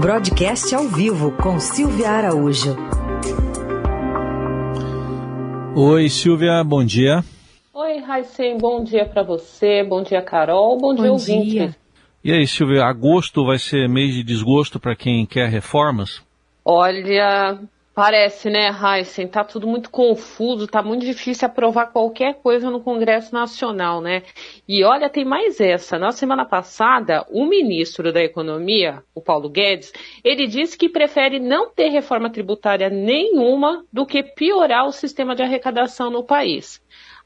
Broadcast ao vivo com Silvia Araújo. Oi, Silvia, bom dia. Oi, Raicem, bom dia para você, bom dia, Carol, bom, bom dia, ouvinte. E aí, Silvia, agosto vai ser mês de desgosto para quem quer reformas? Olha, Parece, né, Heisen? Tá tudo muito confuso, tá muito difícil aprovar qualquer coisa no Congresso Nacional, né? E olha, tem mais essa. Na semana passada, o ministro da Economia, o Paulo Guedes, ele disse que prefere não ter reforma tributária nenhuma do que piorar o sistema de arrecadação no país.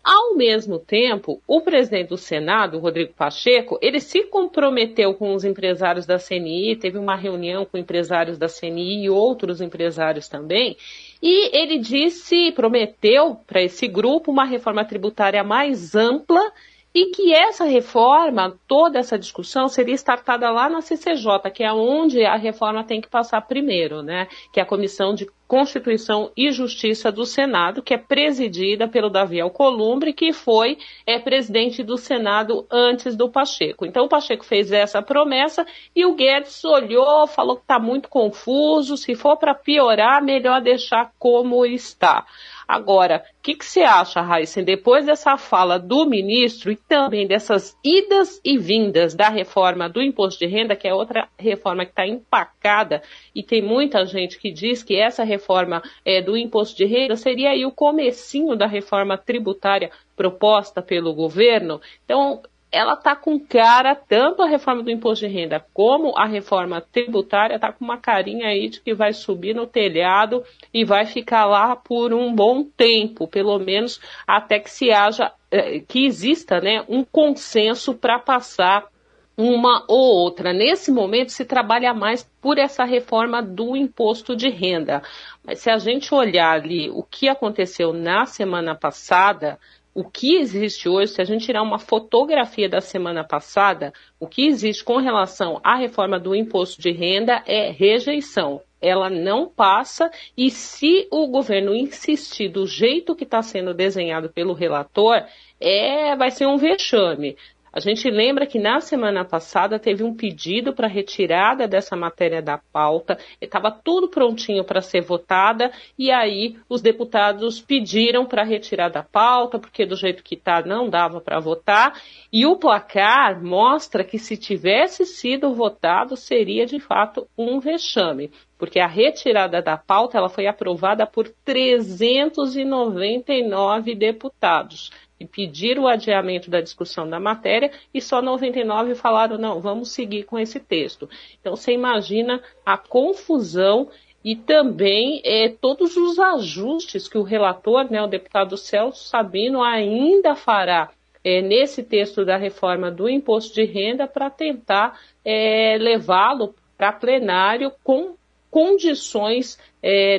Ao mesmo tempo, o presidente do Senado, Rodrigo Pacheco, ele se comprometeu com os empresários da CNI, teve uma reunião com empresários da CNI e outros empresários também, e ele disse, prometeu para esse grupo uma reforma tributária mais ampla e que essa reforma, toda essa discussão seria startada lá na CCJ, que é onde a reforma tem que passar primeiro, né? Que é a Comissão de Constituição e Justiça do Senado, que é presidida pelo Davi Alcolumbre, que foi é, presidente do Senado antes do Pacheco. Então o Pacheco fez essa promessa e o Guedes olhou, falou que está muito confuso, se for para piorar, melhor deixar como está. Agora, o que, que, você acha, Raíssa, depois dessa fala do ministro e também dessas idas e vindas da reforma do imposto de renda, que é outra reforma que está empacada, e tem muita gente que diz que essa reforma é, do imposto de renda seria aí o comecinho da reforma tributária proposta pelo governo. Então, ela está com cara, tanto a reforma do imposto de renda como a reforma tributária, está com uma carinha aí de que vai subir no telhado e vai ficar lá por um bom tempo, pelo menos até que se haja, eh, que exista né, um consenso para passar uma ou outra. Nesse momento se trabalha mais por essa reforma do imposto de renda. Mas se a gente olhar ali o que aconteceu na semana passada, o que existe hoje, se a gente tirar uma fotografia da semana passada, o que existe com relação à reforma do imposto de renda é rejeição. Ela não passa e se o governo insistir do jeito que está sendo desenhado pelo relator, é, vai ser um vexame. A gente lembra que na semana passada teve um pedido para retirada dessa matéria da pauta, estava tudo prontinho para ser votada, e aí os deputados pediram para retirar da pauta, porque do jeito que está não dava para votar, e o placar mostra que se tivesse sido votado seria de fato um vexame porque a retirada da pauta ela foi aprovada por 399 deputados e pediram o adiamento da discussão da matéria e só 99 falaram não, vamos seguir com esse texto. Então você imagina a confusão e também é, todos os ajustes que o relator, né, o deputado Celso Sabino, ainda fará é, nesse texto da reforma do imposto de renda para tentar é, levá-lo para plenário com condições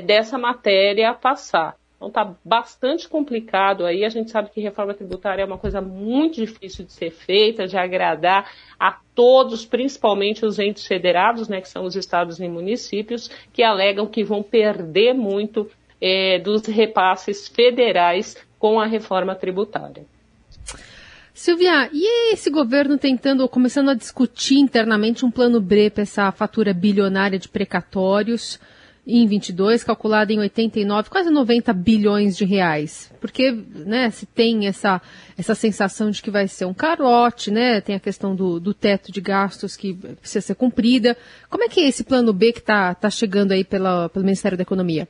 dessa matéria passar. Então está bastante complicado aí. A gente sabe que reforma tributária é uma coisa muito difícil de ser feita, de agradar a todos, principalmente os entes federados, né, que são os estados e municípios, que alegam que vão perder muito é, dos repasses federais com a reforma tributária. Silvia, e esse governo tentando, começando a discutir internamente um plano B para essa fatura bilionária de precatórios? Em 22, calculada em 89, quase 90 bilhões de reais. Porque, né, se tem essa, essa sensação de que vai ser um carote, né, tem a questão do, do teto de gastos que precisa ser cumprida. Como é que é esse plano B que está tá chegando aí pela, pelo Ministério da Economia?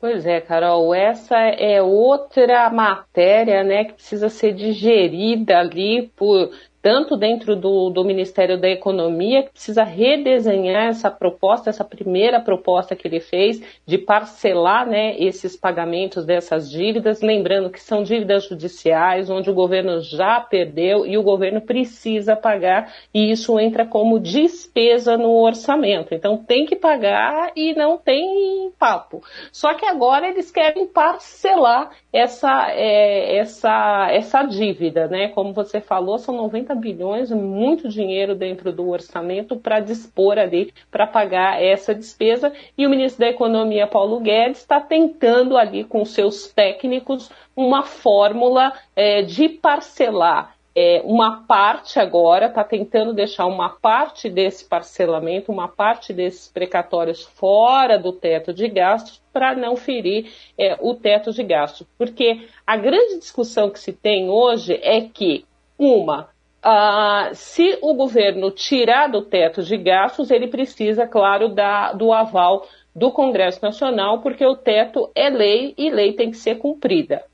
Pois é, Carol, essa é outra matéria, né, que precisa ser digerida ali por tanto dentro do, do, Ministério da Economia, que precisa redesenhar essa proposta, essa primeira proposta que ele fez, de parcelar né, esses pagamentos dessas dívidas, lembrando que são dívidas judiciais, onde o governo já perdeu e o governo precisa pagar, e isso entra como despesa no orçamento. Então tem que pagar e não tem papo. Só que agora eles querem parcelar essa, é, essa, essa dívida, né? Como você falou, são 90 bilhões, muito dinheiro dentro do orçamento para dispor ali, para pagar essa despesa. E o ministro da Economia, Paulo Guedes, está tentando ali com seus técnicos uma fórmula é, de parcelar é, uma parte agora, está tentando deixar uma parte desse parcelamento, uma parte desses precatórios fora do teto de gastos para não ferir é, o teto de gastos. Porque a grande discussão que se tem hoje é que, uma, Uh, se o governo tirar do teto de gastos, ele precisa, claro, da, do aval do Congresso Nacional, porque o teto é lei e lei tem que ser cumprida.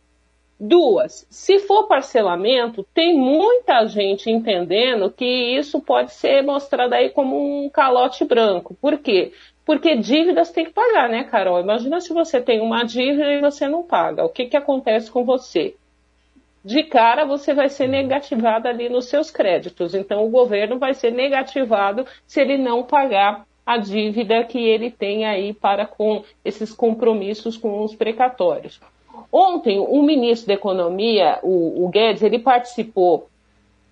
Duas, se for parcelamento, tem muita gente entendendo que isso pode ser mostrado aí como um calote branco. Por quê? Porque dívidas tem que pagar, né, Carol? Imagina se você tem uma dívida e você não paga. O que, que acontece com você? De cara, você vai ser negativado ali nos seus créditos. Então, o governo vai ser negativado se ele não pagar a dívida que ele tem aí para com esses compromissos com os precatórios. Ontem, o ministro da Economia, o, o Guedes, ele participou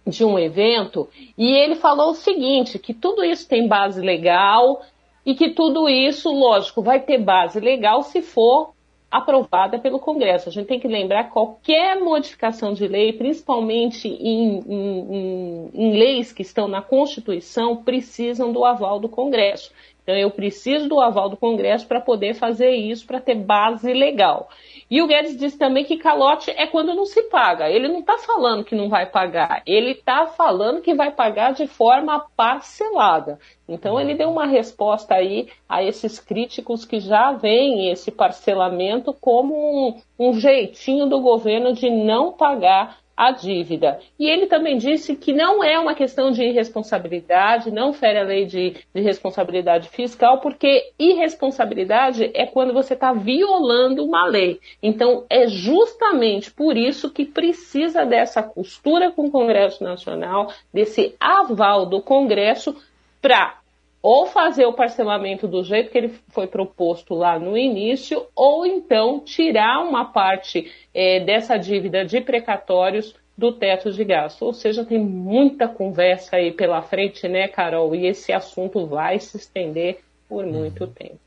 de um evento e ele falou o seguinte, que tudo isso tem base legal e que tudo isso, lógico, vai ter base legal se for aprovada pelo Congresso. A gente tem que lembrar que qualquer modificação de lei, principalmente em, em, em, em leis que estão na Constituição, precisam do aval do Congresso. Então, eu preciso do aval do Congresso para poder fazer isso, para ter base legal. E o Guedes disse também que calote é quando não se paga. Ele não está falando que não vai pagar, ele está falando que vai pagar de forma parcelada. Então, ele deu uma resposta aí a esses críticos que já veem esse parcelamento como um, um jeitinho do governo de não pagar a dívida. E ele também disse que não é uma questão de irresponsabilidade, não fere a lei de, de responsabilidade fiscal, porque irresponsabilidade é quando você está violando uma lei. Então, é justamente por isso que precisa dessa costura com o Congresso Nacional, desse aval do Congresso para ou fazer o parcelamento do jeito que ele foi proposto lá no início, ou então tirar uma parte é, dessa dívida de precatórios do teto de gasto. Ou seja, tem muita conversa aí pela frente, né, Carol? E esse assunto vai se estender por muito tempo.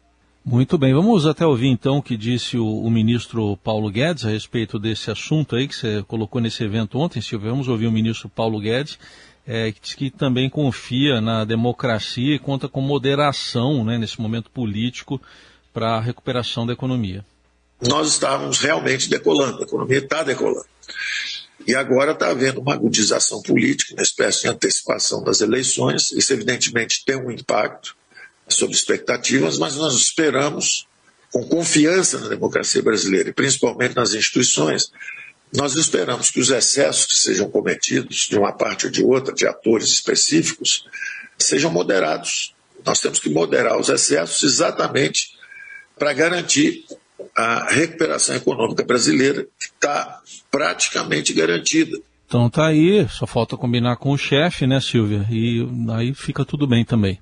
Muito bem, vamos até ouvir então o que disse o, o, ministro Paulo Guedes a respeito desse assunto aí que você colocou nesse evento ontem, Silvio. Vamos ouvir o ministro Paulo Guedes é, que diz que também confia na democracia e conta com moderação né, nesse momento político para a recuperação da economia. Nós estávamos realmente decolando, a economia está decolando. E agora está havendo uma agudização política, uma espécie de antecipação das eleições. Isso, evidentemente, tem um impacto sobre expectativas, mas nós esperamos, com confiança na democracia brasileira e principalmente nas instituições, nós esperamos que os excessos que sejam cometidos de uma parte ou de outra, de atores específicos, sejam moderados. Nós temos que moderar os excessos exatamente para garantir a recuperação econômica brasileira, que está praticamente garantida. Então tá aí, só falta combinar com o chefe, né, Silvia? E aí fica tudo bem também.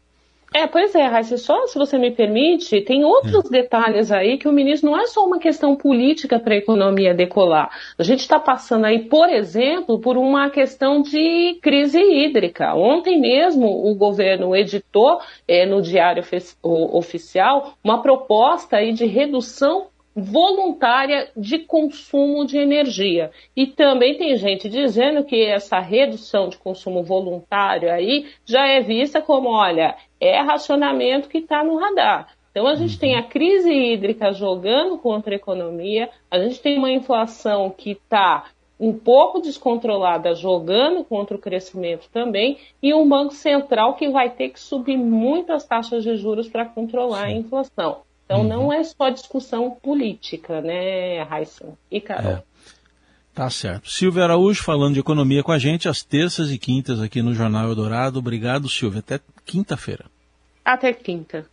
É, pois é, Raíssa, só se você me permite, tem outros é. detalhes aí que o ministro não é só uma questão política para a economia decolar. A gente está passando aí, por exemplo, por uma questão de crise hídrica. Ontem mesmo o governo editou é, no Diário Oficial uma proposta aí de redução voluntária de consumo de energia. E também tem gente dizendo que essa redução de consumo voluntário aí já é vista como, olha, é racionamento que está no radar. Então a gente tem a crise hídrica jogando contra a economia, a gente tem uma inflação que está um pouco descontrolada jogando contra o crescimento também, e um Banco Central que vai ter que subir muitas taxas de juros para controlar Sim. a inflação. Então uhum. não é só discussão política, né, Raíssa e Carol? É. Tá certo. Silvia Araújo falando de economia com a gente às terças e quintas aqui no Jornal Eldorado. Obrigado, Silvia. Até quinta-feira. Até quinta.